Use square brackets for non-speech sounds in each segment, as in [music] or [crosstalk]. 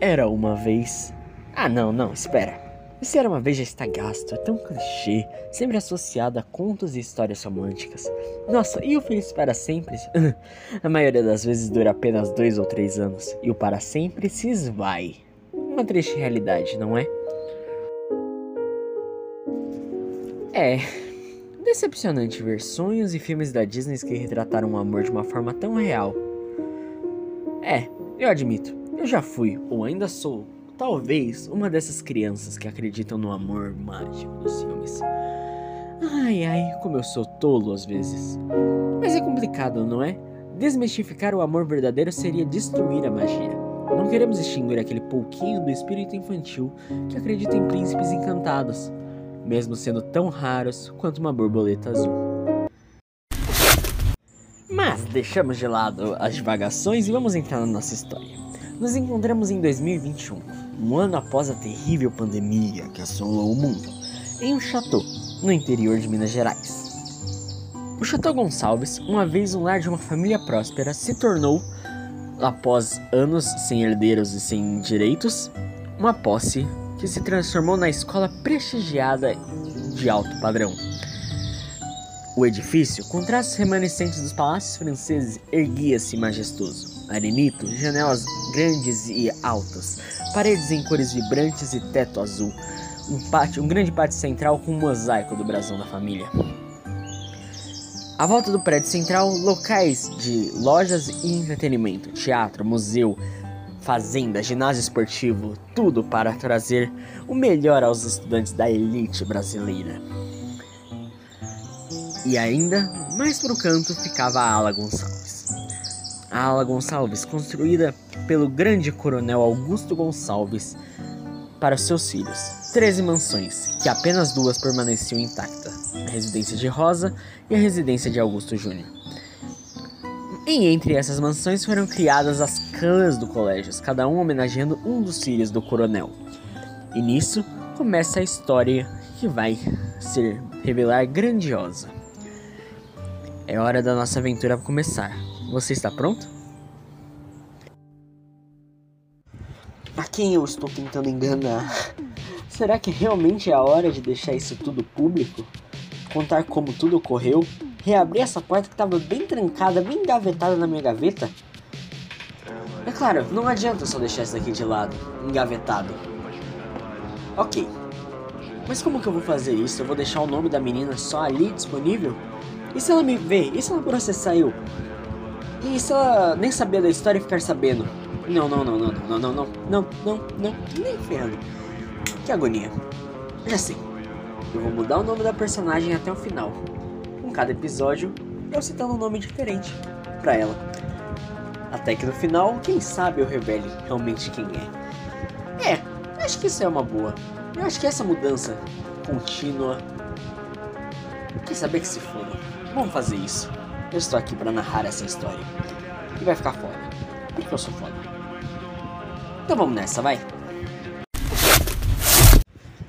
Era uma vez. Ah, não, não, espera. Esse era uma vez já está gasto, é tão clichê, sempre associado a contos e histórias românticas. Nossa, e o feliz para sempre? [laughs] a maioria das vezes dura apenas dois ou três anos, e o para sempre se esvai. Uma triste realidade, não é? É. Decepcionante ver sonhos e filmes da Disney que retrataram o amor de uma forma tão real. É, eu admito, eu já fui, ou ainda sou, talvez, uma dessas crianças que acreditam no amor mágico dos filmes. Ai ai, como eu sou tolo às vezes. Mas é complicado, não é? Desmistificar o amor verdadeiro seria destruir a magia. Não queremos extinguir aquele pouquinho do espírito infantil que acredita em príncipes encantados, mesmo sendo tão raros quanto uma borboleta azul. Mas deixamos de lado as divagações e vamos entrar na nossa história. Nos encontramos em 2021, um ano após a terrível pandemia que assolou o mundo, em um chateau no interior de Minas Gerais. O Chateau Gonçalves, uma vez um lar de uma família próspera, se tornou, após anos sem herdeiros e sem direitos, uma posse que se transformou na escola prestigiada de alto padrão. O edifício, com traços remanescentes dos palácios franceses, erguia-se majestoso arenito, janelas grandes e altas, paredes em cores vibrantes e teto azul, um pátio, um grande pátio central com um mosaico do brasão da família. À volta do prédio central, locais de lojas e entretenimento, teatro, museu, fazenda, ginásio esportivo, tudo para trazer o melhor aos estudantes da elite brasileira. E ainda mais pro canto ficava a Ala Gonçalves a ala Gonçalves, construída pelo grande coronel Augusto Gonçalves para seus filhos. Treze mansões, que apenas duas permaneciam intactas: a residência de Rosa e a residência de Augusto Júnior. E entre essas mansões foram criadas as clãs do colégio, cada um homenageando um dos filhos do coronel. E nisso começa a história que vai ser revelar grandiosa. É hora da nossa aventura começar. Você está pronto? A quem eu estou tentando enganar? Será que realmente é a hora de deixar isso tudo público? Contar como tudo ocorreu? Reabrir essa porta que estava bem trancada, bem engavetada na minha gaveta? É claro, não adianta só deixar isso aqui de lado, engavetado. Ok. Mas como que eu vou fazer isso? Eu vou deixar o nome da menina só ali disponível? E se ela me ver? E se ela processar eu? E se ela nem sabia da história e ficar sabendo? Não, não, não, não, não, não, não, não, não, não, nem ferrando. Que agonia. Já sei. Eu vou mudar o nome da personagem até o final. Com cada episódio, eu citando um nome diferente para ela. Até que no final, quem sabe eu revele realmente quem é. É, acho que isso é uma boa. Eu acho que essa mudança contínua. Quer saber que se foda? Vamos fazer isso. Eu estou aqui para narrar essa história. E vai ficar foda. Porque eu sou foda. Então vamos nessa, vai.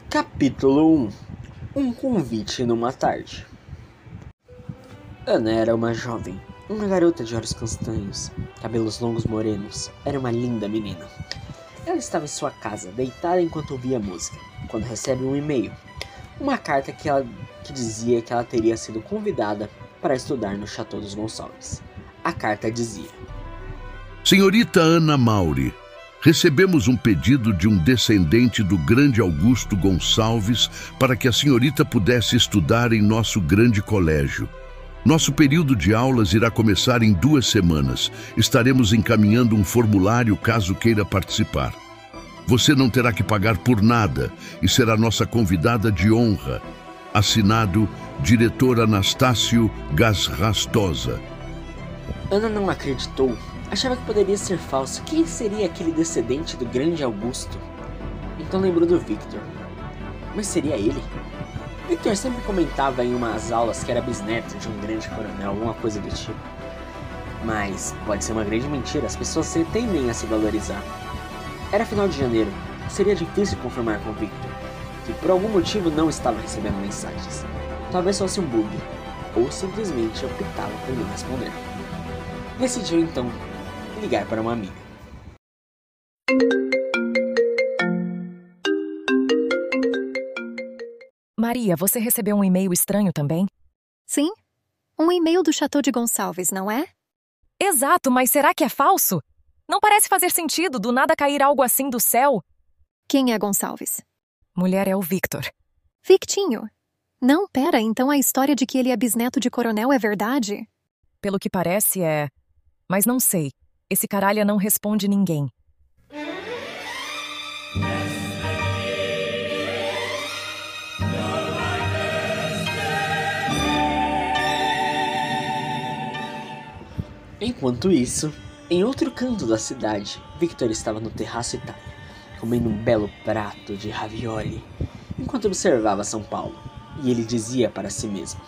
Capítulo 1 Um convite numa tarde. Ana era uma jovem, uma garota de olhos castanhos, cabelos longos morenos. Era uma linda menina. Ela estava em sua casa, deitada enquanto ouvia música, quando recebe um e-mail. Uma carta que, ela, que dizia que ela teria sido convidada para estudar no Chateau dos Gonçalves. A carta dizia: Senhorita Ana Mauri, recebemos um pedido de um descendente do grande Augusto Gonçalves para que a senhorita pudesse estudar em nosso grande colégio. Nosso período de aulas irá começar em duas semanas. Estaremos encaminhando um formulário caso queira participar. Você não terá que pagar por nada e será nossa convidada de honra. Assinado Diretor Anastácio Gasrastosa. Ana não acreditou. Achava que poderia ser falso. Quem seria aquele descendente do grande Augusto? Então lembrou do Victor. Mas seria ele? Victor sempre comentava em umas aulas que era bisneto de um grande coronel, alguma coisa do tipo. Mas pode ser uma grande mentira, as pessoas tendem a se valorizar. Era final de janeiro, seria difícil confirmar com Victor, por algum motivo não estava recebendo mensagens. Talvez fosse um bug, ou simplesmente optava por não responder. Decidiu então ligar para uma amiga. Maria, você recebeu um e-mail estranho também? Sim. Um e-mail do Chateau de Gonçalves, não é? Exato, mas será que é falso? Não parece fazer sentido do nada cair algo assim do céu. Quem é Gonçalves? Mulher é o Victor. Victinho. Não, pera, então a história de que ele é bisneto de coronel é verdade? Pelo que parece, é. Mas não sei. Esse caralho não responde ninguém. Enquanto isso, em outro canto da cidade, Victor estava no terraço Itália, comendo um belo prato de ravioli, enquanto observava São Paulo, e ele dizia para si mesmo: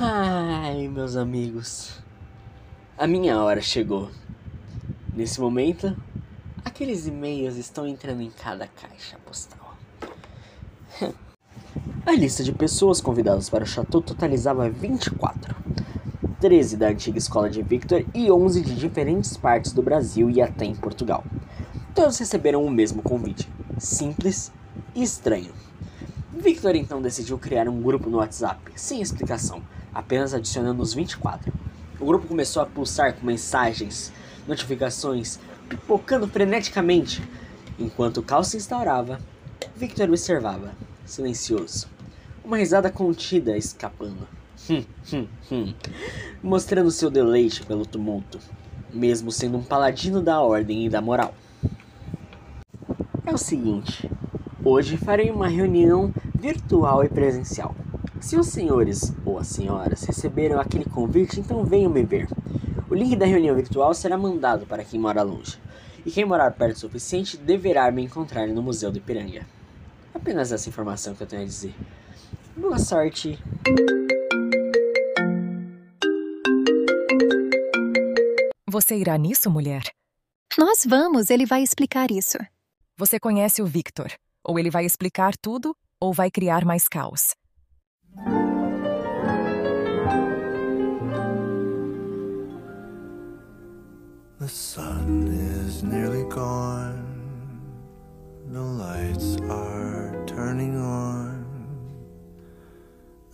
Ai, meus amigos, a minha hora chegou. Nesse momento, aqueles e-mails estão entrando em cada caixa postal. [laughs] A lista de pessoas convidadas para o chateau totalizava 24. 13 da antiga escola de Victor e 11 de diferentes partes do Brasil e até em Portugal. Todos receberam o mesmo convite, simples e estranho. Victor então decidiu criar um grupo no WhatsApp, sem explicação, apenas adicionando os 24. O grupo começou a pulsar com mensagens, notificações, pipocando freneticamente. Enquanto o caos se instaurava, Victor observava, silencioso, uma risada contida escapando. Hum, hum, hum. mostrando seu deleite pelo tumulto, mesmo sendo um paladino da ordem e da moral. É o seguinte, hoje farei uma reunião virtual e presencial. Se os senhores ou as senhoras receberam aquele convite, então venham me ver. O link da reunião virtual será mandado para quem mora longe, e quem morar perto o suficiente deverá me encontrar no Museu do Ipiranga. Apenas essa informação que eu tenho a dizer. Boa sorte! Você irá nisso, mulher? Nós vamos, ele vai explicar isso. Você conhece o Victor. Ou ele vai explicar tudo, ou vai criar mais caos. The sun is nearly gone. The lights are turning on.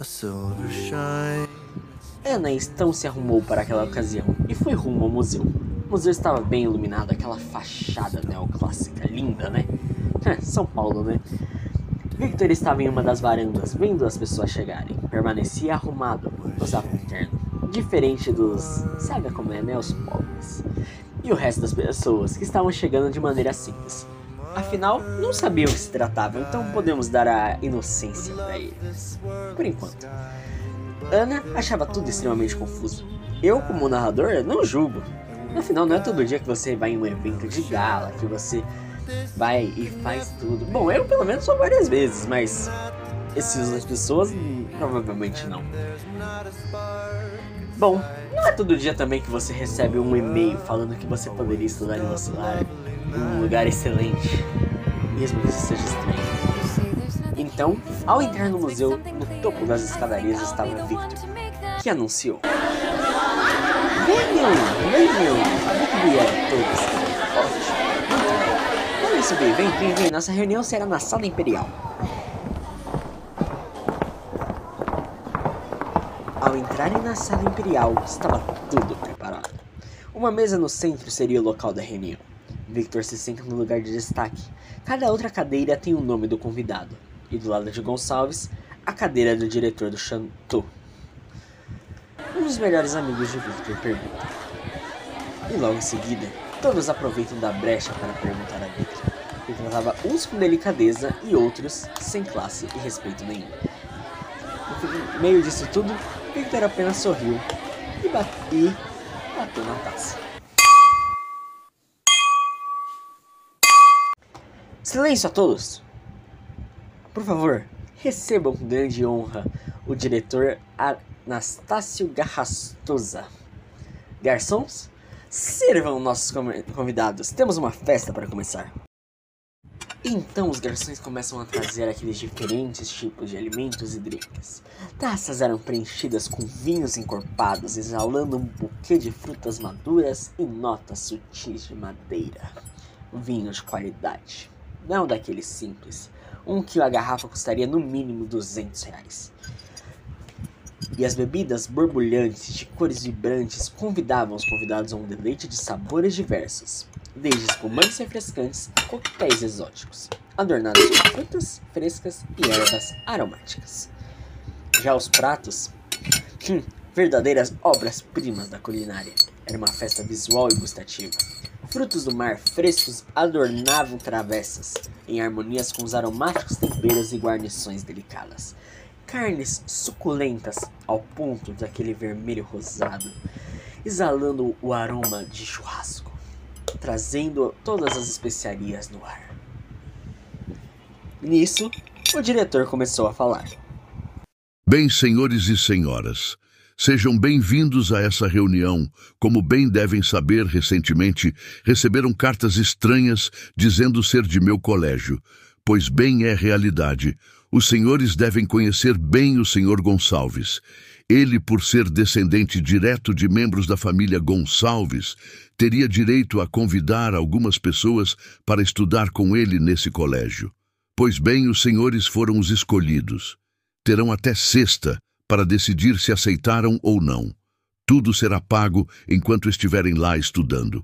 A silver shine. Ana então se arrumou para aquela ocasião e foi rumo ao museu. Museu estava bem iluminado, aquela fachada neoclássica linda, né? São Paulo, né? Victor estava em uma das varandas, vendo as pessoas chegarem. Permanecia arrumado, usava um terno. Diferente dos. Sabe como é, né? Os pobres. E o resto das pessoas que estavam chegando de maneira simples. Afinal, não sabiam o que se tratava, então podemos dar a inocência para eles. Por enquanto. Ana achava tudo extremamente confuso. Eu, como narrador, não julgo. Afinal, não é todo dia que você vai em um evento de gala, que você vai e faz tudo. Bom, eu pelo menos sou várias vezes, mas essas pessoas hum, provavelmente não. Bom, não é todo dia também que você recebe um e-mail falando que você poderia estudar em um lugar excelente, mesmo que isso seja estranho. Então, ao entrar no museu, no topo das escadarias estava Victor, que anunciou: Venham! Sabia que vieram todos. Ótimo. Podem subir, vem, vem, vem. Nossa reunião será na sala imperial. Ao entrarem na sala imperial, estava tudo preparado. Uma mesa no centro seria o local da reunião. Victor se senta no lugar de destaque. Cada outra cadeira tem o nome do convidado. E do lado de Gonçalves, a cadeira do diretor do Chateau. Um dos melhores amigos de Victor pergunta. E logo em seguida, todos aproveitam da brecha para perguntar a Victor. Ele tratava uns com delicadeza e outros sem classe e respeito nenhum. No meio disso tudo, Victor apenas sorriu e bateu na taça. Silêncio a todos! Por favor, recebam com grande honra o diretor Anastácio Garrastosa. Garçons, sirvam nossos convidados. Temos uma festa para começar. Então os garçons começam a trazer aqueles diferentes tipos de alimentos e drinks. Taças eram preenchidas com vinhos encorpados, exalando um buquê de frutas maduras e notas sutis de madeira. Vinho de qualidade, não daqueles simples, Um quilo a garrafa custaria no mínimo 200 reais. E as bebidas borbulhantes de cores vibrantes convidavam os convidados a um deleite de sabores diversos, desde espumantes refrescantes a coquetéis exóticos, adornados com frutas frescas e ervas aromáticas. Já os pratos, hum, verdadeiras obras-primas da culinária. Era uma festa visual e gustativa. Frutos do mar frescos adornavam travessas, em harmonias com os aromáticos temperos e guarnições delicadas. Carnes suculentas ao ponto daquele vermelho rosado, exalando o aroma de churrasco, trazendo todas as especiarias no ar. Nisso, o diretor começou a falar. Bem, senhores e senhoras, sejam bem-vindos a essa reunião. Como bem devem saber, recentemente receberam cartas estranhas dizendo ser de meu colégio, pois bem é realidade. Os senhores devem conhecer bem o senhor Gonçalves. Ele, por ser descendente direto de membros da família Gonçalves, teria direito a convidar algumas pessoas para estudar com ele nesse colégio. Pois bem, os senhores foram os escolhidos. Terão até sexta para decidir se aceitaram ou não. Tudo será pago enquanto estiverem lá estudando.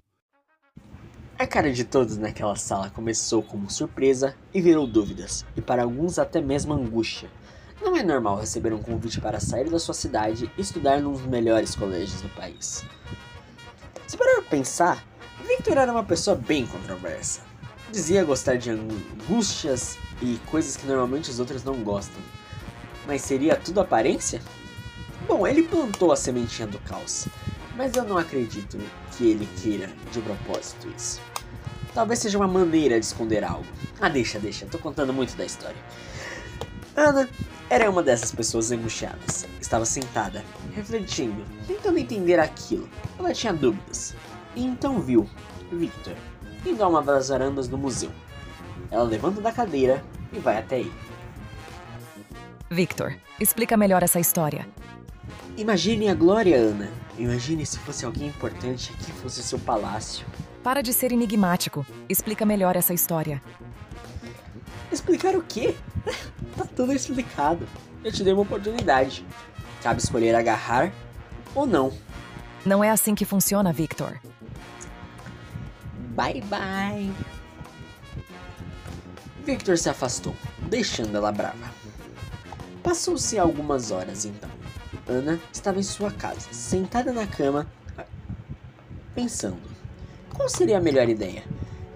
A cara de todos naquela sala começou como surpresa e virou dúvidas, e para alguns até mesmo angústia. Não é normal receber um convite para sair da sua cidade e estudar num dos melhores colégios do país. Se parar para pensar, Victor era uma pessoa bem controversa. Dizia gostar de angústias e coisas que normalmente os outros não gostam. Mas seria tudo aparência? Bom, ele plantou a sementinha do caos, mas eu não acredito que ele queira de propósito isso. Talvez seja uma maneira de esconder algo. Ah, deixa, deixa, tô contando muito da história. Ana era uma dessas pessoas angustiadas. Estava sentada, refletindo, tentando entender aquilo. Ela tinha dúvidas. E então viu Victor indo a uma das varandas do museu. Ela levanta da cadeira e vai até ele. Victor, explica melhor essa história. Imagine a glória, Ana. Imagine se fosse alguém importante que fosse seu palácio. Para de ser enigmático. Explica melhor essa história. Explicar o quê? [laughs] tá tudo explicado. Eu te dei uma oportunidade. Cabe escolher agarrar ou não. Não é assim que funciona, Victor. Bye bye. Victor se afastou, deixando ela brava. Passou-se algumas horas então. Ana estava em sua casa, sentada na cama, pensando: qual seria a melhor ideia?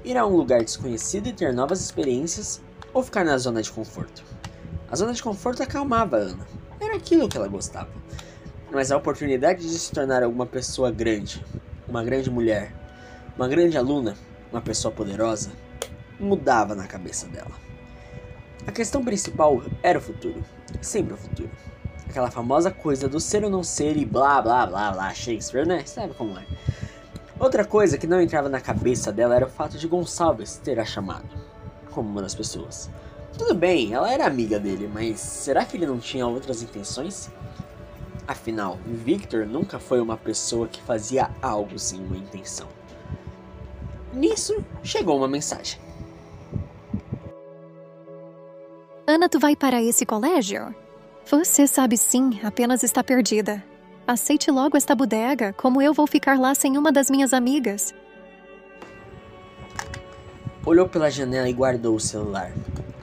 Ir a um lugar desconhecido e ter novas experiências ou ficar na zona de conforto? A zona de conforto acalmava Ana. Era aquilo que ela gostava. Mas a oportunidade de se tornar alguma pessoa grande, uma grande mulher, uma grande aluna, uma pessoa poderosa, mudava na cabeça dela. A questão principal era o futuro, sempre o futuro. Aquela famosa coisa do ser ou não ser e blá blá blá blá, Shakespeare, né? Sabe como é? Outra coisa que não entrava na cabeça dela era o fato de Gonçalves ter a chamado, como uma das pessoas. Tudo bem, ela era amiga dele, mas será que ele não tinha outras intenções? Afinal, Victor nunca foi uma pessoa que fazia algo sem uma intenção. Nisso, chegou uma mensagem. Ana, tu vai para esse colégio? Você sabe sim, apenas está perdida. Aceite logo esta bodega, como eu vou ficar lá sem uma das minhas amigas. Olhou pela janela e guardou o celular.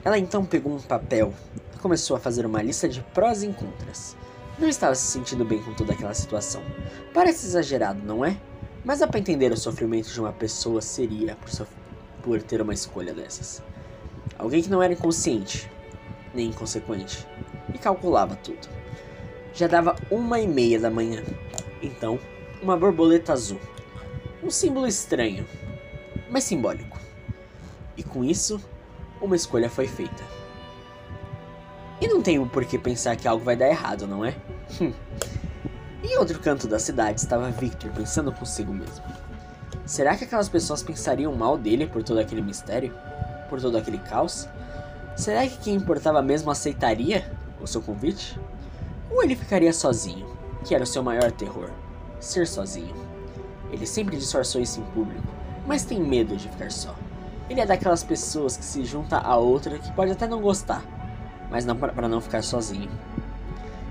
Ela então pegou um papel e começou a fazer uma lista de prós e contras. Não estava se sentindo bem com toda aquela situação. Parece exagerado, não é? Mas dá para entender o sofrimento de uma pessoa seria por, por ter uma escolha dessas. Alguém que não era inconsciente, nem inconsequente, e calculava tudo. Já dava uma e meia da manhã. Então, uma borboleta azul. Um símbolo estranho, mas simbólico. E com isso, uma escolha foi feita. E não tenho por que pensar que algo vai dar errado, não é? Hum. Em outro canto da cidade estava Victor pensando consigo mesmo. Será que aquelas pessoas pensariam mal dele por todo aquele mistério? Por todo aquele caos? Será que quem importava mesmo aceitaria o seu convite? Ou ele ficaria sozinho, que era o seu maior terror? Ser sozinho. Ele sempre disfarçou isso em público, mas tem medo de ficar só. Ele é daquelas pessoas que se junta a outra que pode até não gostar, mas não para não ficar sozinho.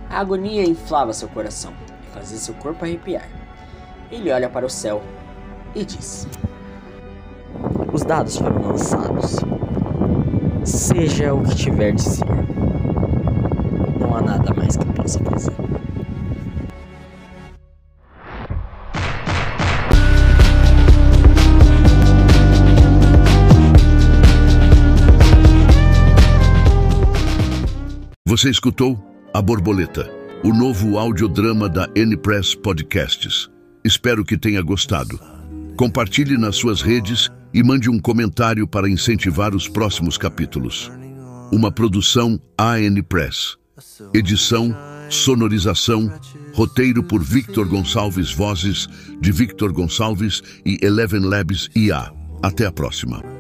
A agonia inflava seu coração e fazia seu corpo arrepiar. Ele olha para o céu e diz: Os dados foram lançados. Seja o que tiver de ser, Você escutou A Borboleta, o novo audiodrama da N-Press Podcasts. Espero que tenha gostado. Compartilhe nas suas redes e mande um comentário para incentivar os próximos capítulos. Uma produção AN Press. Edição, sonorização, roteiro por Victor Gonçalves Vozes, de Victor Gonçalves e Eleven Labs IA. Até a próxima.